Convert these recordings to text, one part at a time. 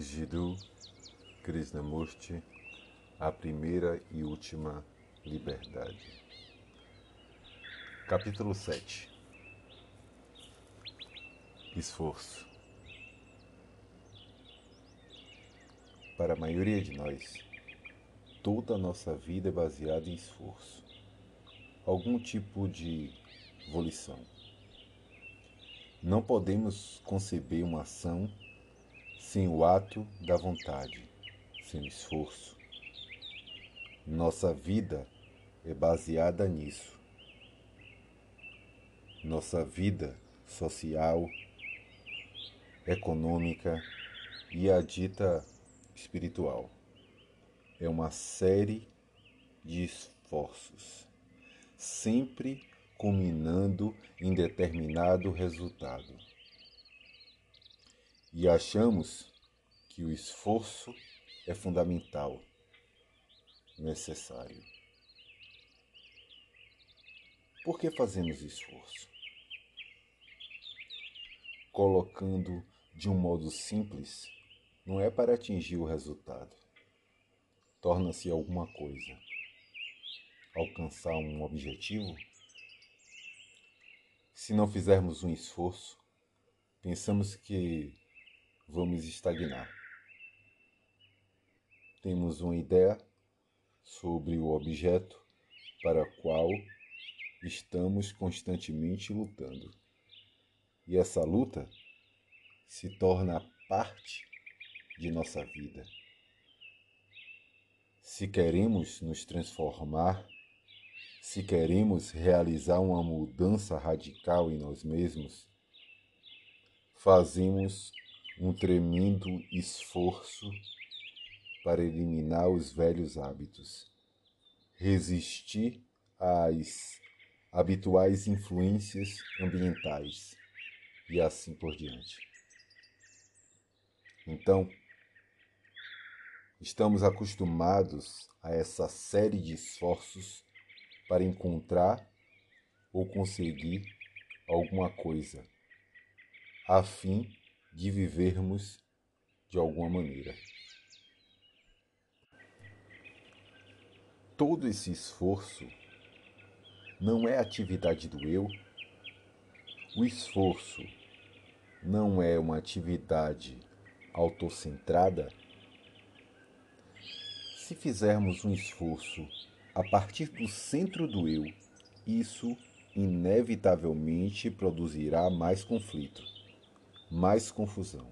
Jiddu Krishnamurti, A Primeira e Última Liberdade. Capítulo 7 Esforço Para a maioria de nós, toda a nossa vida é baseada em esforço, algum tipo de volição. Não podemos conceber uma ação sem o ato da vontade, sem o esforço. Nossa vida é baseada nisso. Nossa vida social, econômica e a dita espiritual é uma série de esforços, sempre culminando em determinado resultado e achamos que o esforço é fundamental, necessário. Por que fazemos esforço? Colocando de um modo simples, não é para atingir o resultado. Torna-se alguma coisa. Alcançar um objetivo? Se não fizermos um esforço, pensamos que vamos estagnar. Temos uma ideia sobre o objeto para o qual estamos constantemente lutando. E essa luta se torna parte de nossa vida. Se queremos nos transformar, se queremos realizar uma mudança radical em nós mesmos, fazemos um tremendo esforço para eliminar os velhos hábitos, resistir às habituais influências ambientais e assim por diante. Então, estamos acostumados a essa série de esforços para encontrar ou conseguir alguma coisa, a fim de vivermos de alguma maneira. Todo esse esforço não é atividade do eu. O esforço não é uma atividade autocentrada. Se fizermos um esforço a partir do centro do eu, isso inevitavelmente produzirá mais conflito mais confusão,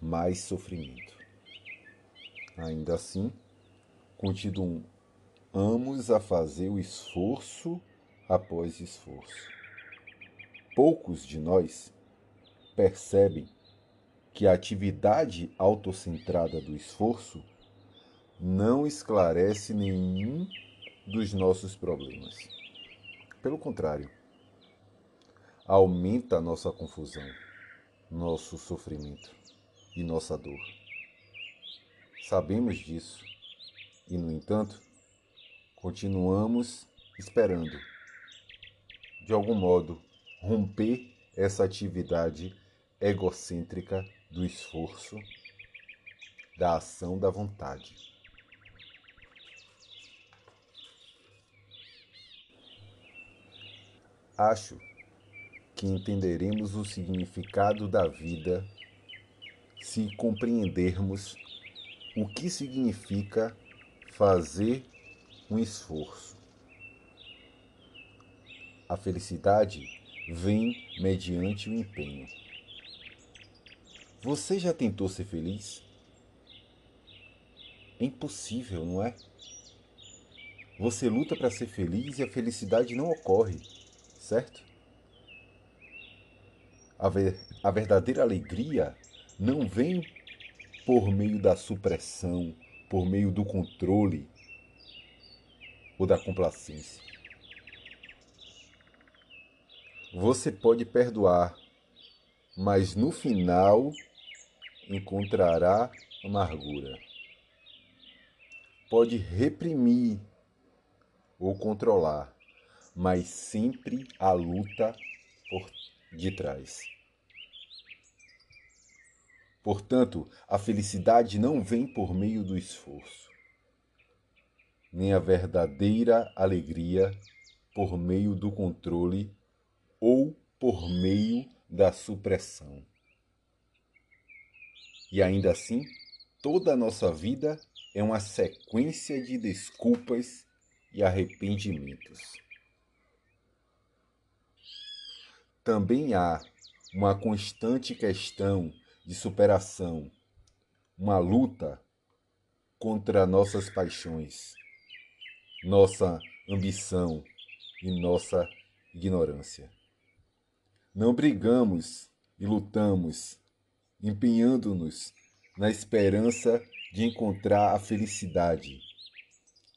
mais sofrimento. Ainda assim, continuamos a fazer o esforço após esforço. Poucos de nós percebem que a atividade autocentrada do esforço não esclarece nenhum dos nossos problemas. Pelo contrário, aumenta a nossa confusão nosso sofrimento e nossa dor. Sabemos disso e, no entanto, continuamos esperando, de algum modo, romper essa atividade egocêntrica do esforço, da ação da vontade. Acho que entenderemos o significado da vida se compreendermos o que significa fazer um esforço. A felicidade vem mediante o empenho. Você já tentou ser feliz? É impossível, não é? Você luta para ser feliz e a felicidade não ocorre, certo? A, ver, a verdadeira alegria não vem por meio da supressão, por meio do controle ou da complacência. Você pode perdoar, mas no final encontrará amargura. Pode reprimir ou controlar, mas sempre a luta por de trás. Portanto, a felicidade não vem por meio do esforço, nem a verdadeira alegria por meio do controle ou por meio da supressão. E ainda assim, toda a nossa vida é uma sequência de desculpas e arrependimentos. Também há uma constante questão de superação, uma luta contra nossas paixões, nossa ambição e nossa ignorância. Não brigamos e lutamos, empenhando-nos na esperança de encontrar a felicidade,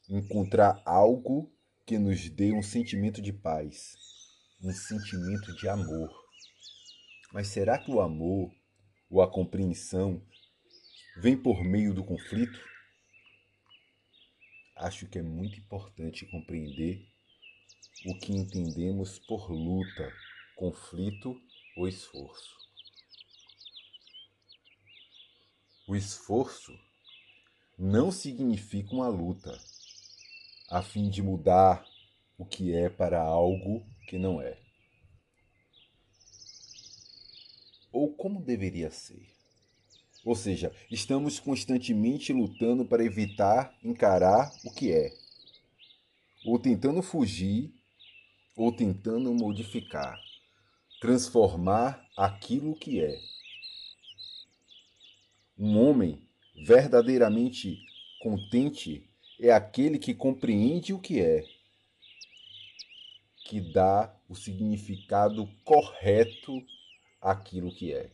encontrar algo que nos dê um sentimento de paz, um sentimento de amor. Mas será que o amor ou a compreensão vem por meio do conflito? Acho que é muito importante compreender o que entendemos por luta, conflito ou esforço. O esforço não significa uma luta a fim de mudar o que é para algo que não é. Ou como deveria ser. Ou seja, estamos constantemente lutando para evitar encarar o que é, ou tentando fugir, ou tentando modificar, transformar aquilo que é. Um homem verdadeiramente contente é aquele que compreende o que é, que dá o significado correto àquilo que é.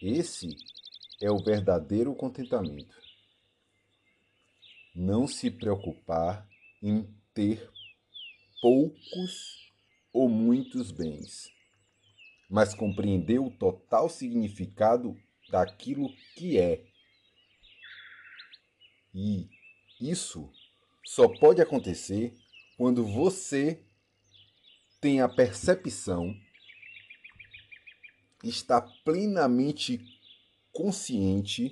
Esse é o verdadeiro contentamento. Não se preocupar em ter poucos ou muitos bens, mas compreender o total significado daquilo que é. E isso só pode acontecer quando você tem a percepção, está plenamente consciente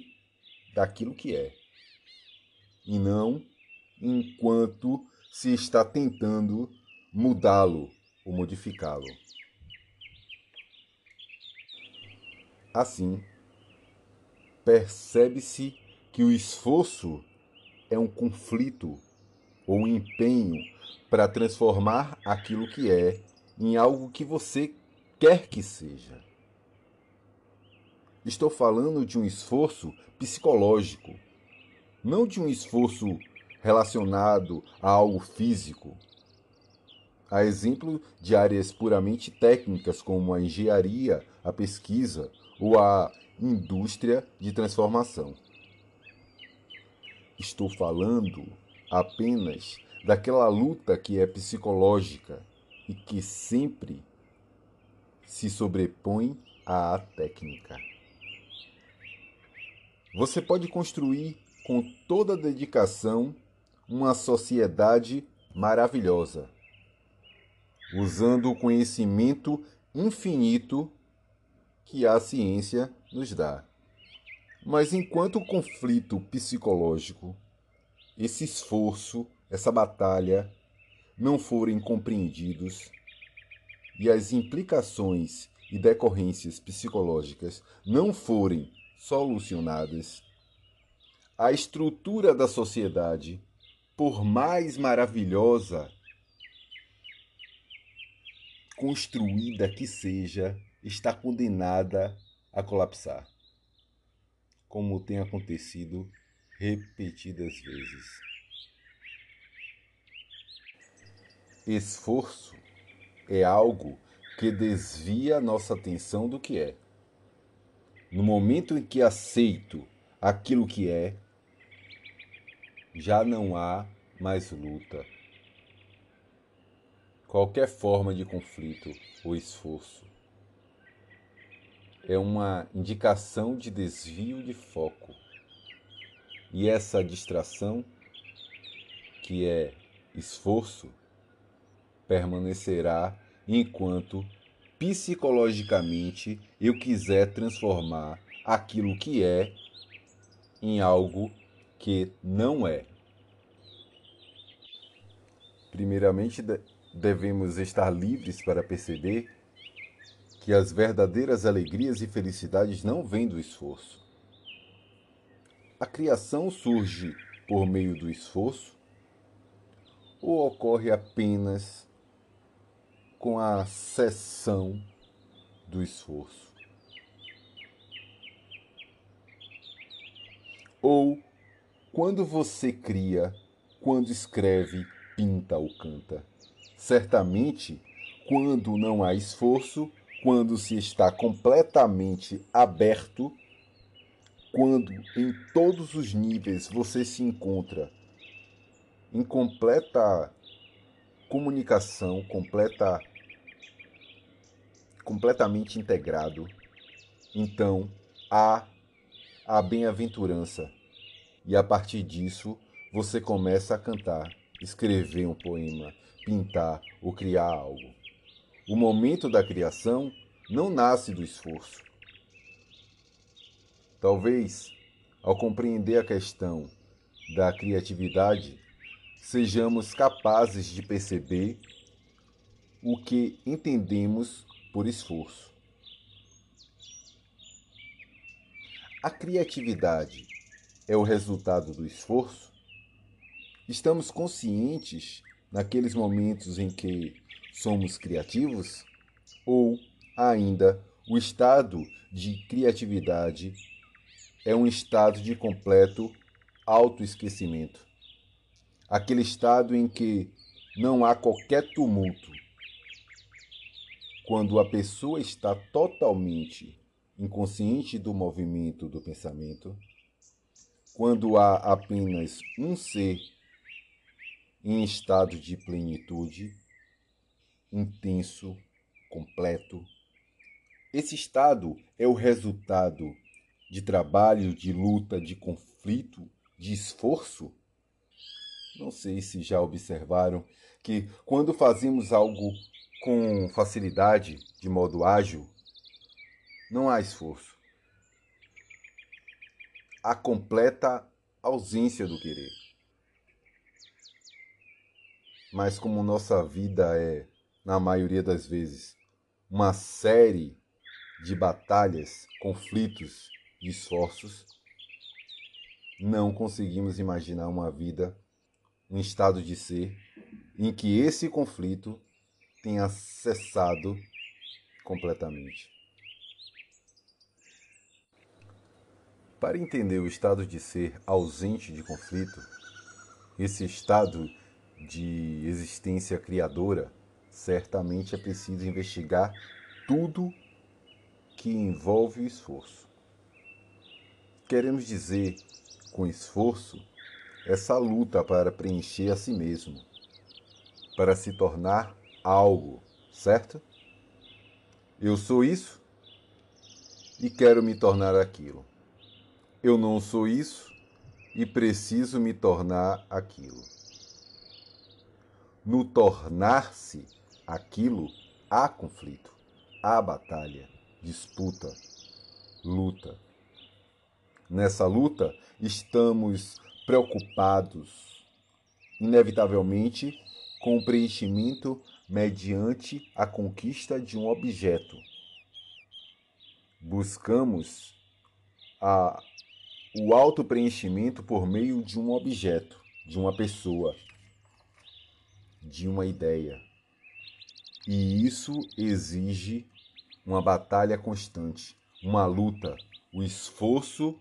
daquilo que é, e não enquanto se está tentando mudá-lo ou modificá-lo. Assim, percebe-se que o esforço é um conflito ou um empenho para transformar aquilo que é em algo que você quer que seja. Estou falando de um esforço psicológico, não de um esforço relacionado a algo físico. A exemplo de áreas puramente técnicas como a engenharia, a pesquisa ou a indústria de transformação. Estou falando apenas daquela luta que é psicológica e que sempre se sobrepõe à técnica. Você pode construir com toda dedicação uma sociedade maravilhosa, usando o conhecimento infinito que a ciência nos dá. Mas enquanto o conflito psicológico, esse esforço, essa batalha não forem compreendidos e as implicações e decorrências psicológicas não forem solucionadas, a estrutura da sociedade, por mais maravilhosa construída que seja, está condenada a colapsar, como tem acontecido repetidas vezes. Esforço é algo que desvia nossa atenção do que é. No momento em que aceito aquilo que é, já não há mais luta. Qualquer forma de conflito ou esforço é uma indicação de desvio de foco. E essa distração, que é esforço, permanecerá enquanto psicologicamente eu quiser transformar aquilo que é em algo que não é. Primeiramente, devemos estar livres para perceber que as verdadeiras alegrias e felicidades não vêm do esforço. A criação surge por meio do esforço ou ocorre apenas com a cessão do esforço? Ou quando você cria, quando escreve, pinta ou canta? Certamente, quando não há esforço, quando se está completamente aberto, quando em todos os níveis você se encontra em completa comunicação, completa completamente integrado, então há a bem-aventurança. E a partir disso, você começa a cantar, escrever um poema, pintar ou criar algo. O momento da criação não nasce do esforço. Talvez, ao compreender a questão da criatividade, sejamos capazes de perceber o que entendemos por esforço. A criatividade é o resultado do esforço? Estamos conscientes naqueles momentos em que somos criativos? Ou ainda o estado de criatividade é um estado de completo autoesquecimento? Aquele estado em que não há qualquer tumulto. Quando a pessoa está totalmente inconsciente do movimento do pensamento, quando há apenas um ser em estado de plenitude, intenso, completo. Esse estado é o resultado de trabalho, de luta, de conflito, de esforço. Não sei se já observaram que quando fazemos algo com facilidade, de modo ágil, não há esforço. Há completa ausência do querer. Mas como nossa vida é, na maioria das vezes, uma série de batalhas, conflitos esforços, não conseguimos imaginar uma vida, um estado de ser, em que esse conflito tenha cessado completamente. Para entender o estado de ser ausente de conflito, esse estado de existência criadora, certamente é preciso investigar tudo que envolve o esforço. Queremos dizer, com esforço, essa luta para preencher a si mesmo, para se tornar algo, certo? Eu sou isso e quero me tornar aquilo. Eu não sou isso e preciso me tornar aquilo no tornar-se aquilo, há conflito, há batalha, disputa, luta. Nessa luta, estamos preocupados, inevitavelmente, com o preenchimento mediante a conquista de um objeto. Buscamos a, o auto-preenchimento por meio de um objeto, de uma pessoa de uma ideia. E isso exige uma batalha constante, uma luta, o esforço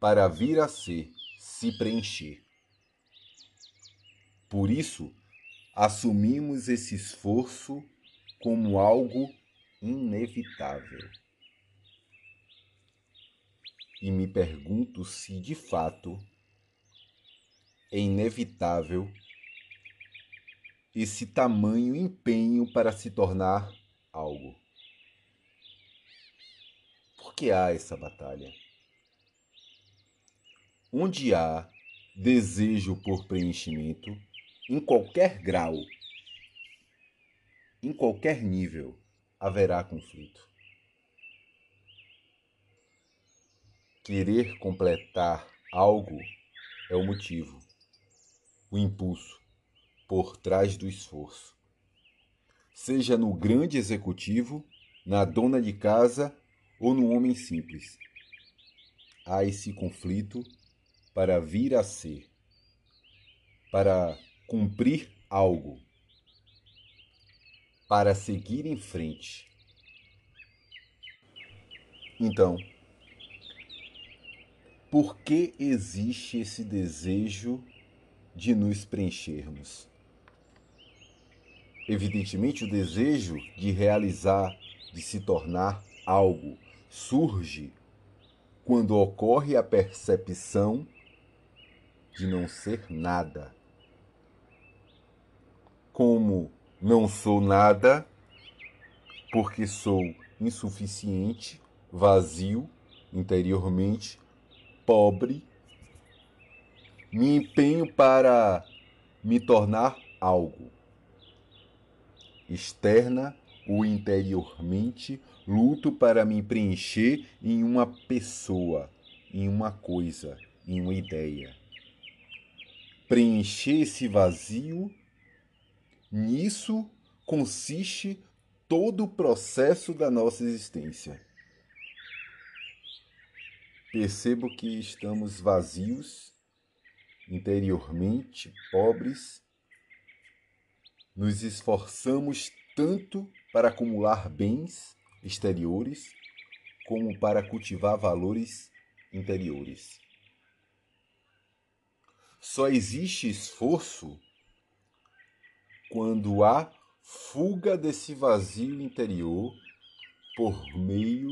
para vir a ser, se preencher. Por isso, assumimos esse esforço como algo inevitável. E me pergunto se de fato é inevitável esse tamanho empenho para se tornar algo. Por que há essa batalha? Onde há desejo por preenchimento, em qualquer grau, em qualquer nível, haverá conflito. Querer completar algo é o motivo, o impulso por trás do esforço. Seja no grande executivo, na dona de casa ou no homem simples. Há esse conflito para vir a ser, para cumprir algo, para seguir em frente. Então, por que existe esse desejo de nos preenchermos? Evidentemente, o desejo de realizar, de se tornar algo, surge quando ocorre a percepção de não ser nada. Como não sou nada, porque sou insuficiente, vazio interiormente, pobre, me empenho para me tornar algo. Externa ou interiormente, luto para me preencher em uma pessoa, em uma coisa, em uma ideia preencher esse vazio, nisso consiste todo o processo da nossa existência. Percebo que estamos vazios, interiormente pobres, nos esforçamos tanto para acumular bens exteriores como para cultivar valores interiores. Só existe esforço quando há fuga desse vazio interior por meio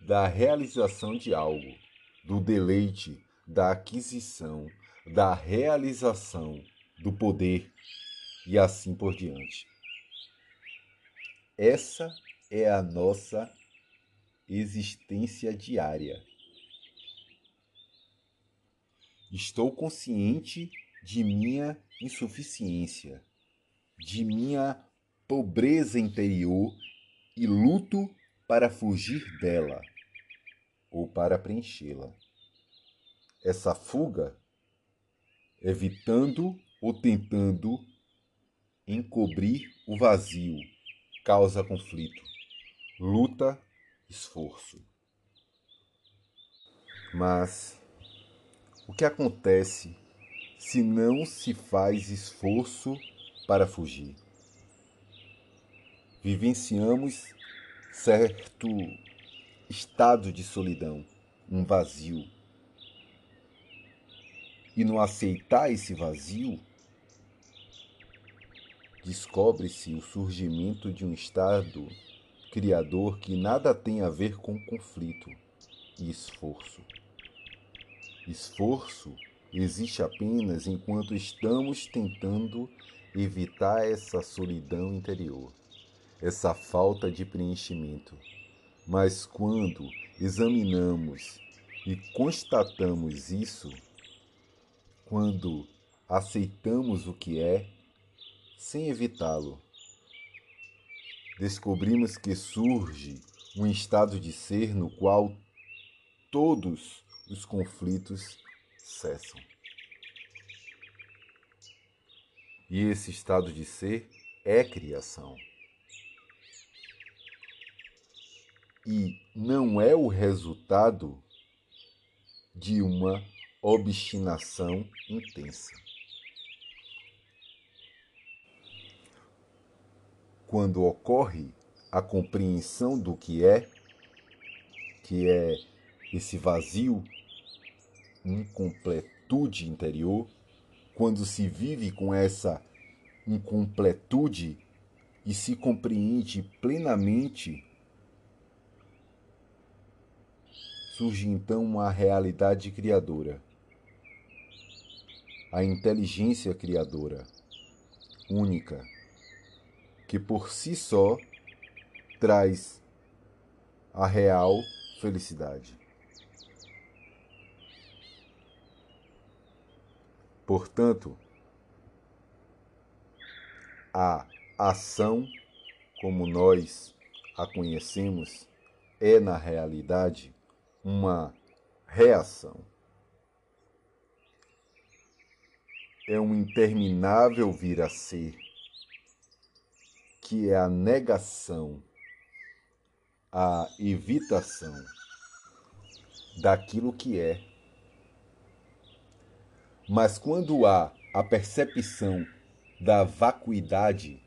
da realização de algo, do deleite, da aquisição, da realização, do poder e assim por diante. Essa é a nossa existência diária. Estou consciente de minha insuficiência, de minha pobreza interior e luto para fugir dela ou para preenchê-la. Essa fuga, evitando ou tentando encobrir o vazio, causa conflito, luta, esforço. Mas o que acontece se não se faz esforço para fugir? Vivenciamos certo estado de solidão, um vazio. E no aceitar esse vazio, descobre-se o surgimento de um estado criador que nada tem a ver com conflito e esforço. Esforço existe apenas enquanto estamos tentando evitar essa solidão interior, essa falta de preenchimento. Mas quando examinamos e constatamos isso, quando aceitamos o que é, sem evitá-lo, descobrimos que surge um estado de ser no qual todos os conflitos cessam. E esse estado de ser é criação. E não é o resultado de uma obstinação intensa. Quando ocorre a compreensão do que é, que é esse vazio, incompletude interior, quando se vive com essa incompletude e se compreende plenamente, surge então uma realidade criadora. A inteligência criadora, única, que por si só traz a real felicidade. Portanto, a ação, como nós a conhecemos é, na realidade, uma reação. É um interminável vir a ser, que é a negação, a evitação daquilo que é. Mas quando há a percepção da vacuidade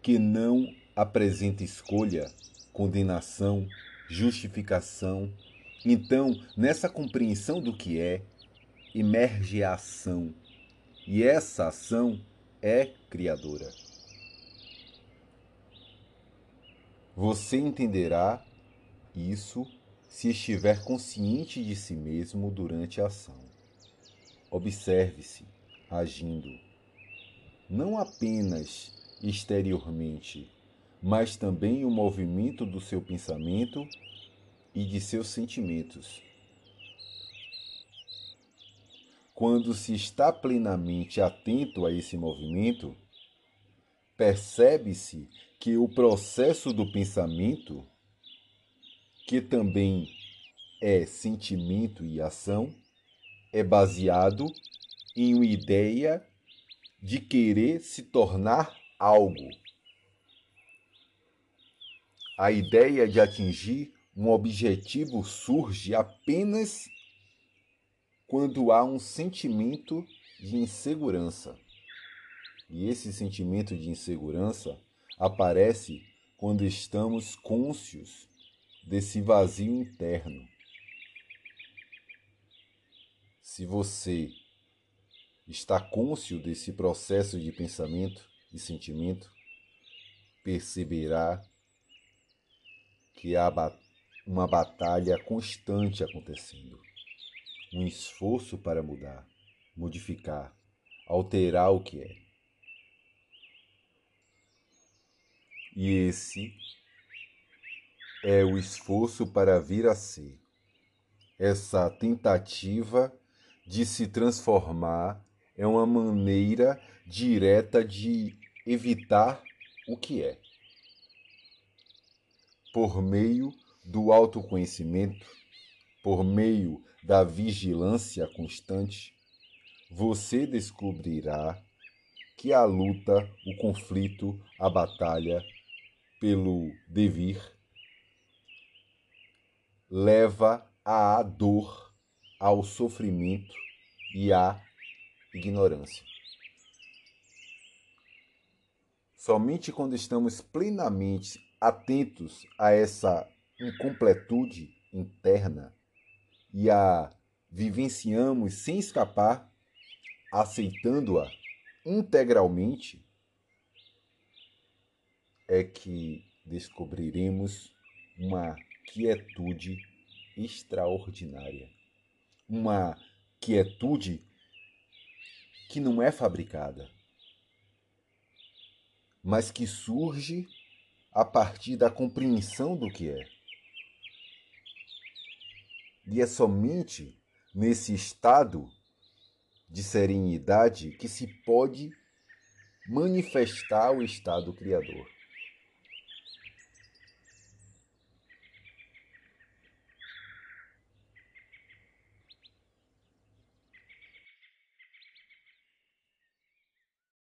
que não apresenta escolha, condenação, justificação, então, nessa compreensão do que é, emerge a ação. E essa ação é criadora. Você entenderá isso se estiver consciente de si mesmo durante a ação. Observe-se agindo, não apenas exteriormente, mas também o movimento do seu pensamento e de seus sentimentos. Quando se está plenamente atento a esse movimento, percebe-se que o processo do pensamento que também é sentimento e ação, é baseado em uma ideia de querer se tornar algo. A ideia de atingir um objetivo surge apenas quando há um sentimento de insegurança. E esse sentimento de insegurança aparece quando estamos cônscios desse vazio interno. Se você está cônscio desse processo de pensamento e sentimento, perceberá que há uma batalha constante acontecendo, um esforço para mudar, modificar, alterar o que é. E esse é o esforço para vir a ser. Essa tentativa de se transformar é uma maneira direta de evitar o que é. Por meio do autoconhecimento, por meio da vigilância constante, você descobrirá que a luta, o conflito, a batalha pelo devir leva à dor, ao sofrimento e à ignorância. Somente quando estamos plenamente atentos a essa incompletude interna e a vivenciamos sem escapar, aceitando-a integralmente, é que descobriremos uma quietude extraordinária. Uma quietude que não é fabricada, mas que surge a partir da compreensão do que é. E é somente nesse estado de serenidade que se pode manifestar o estado criador.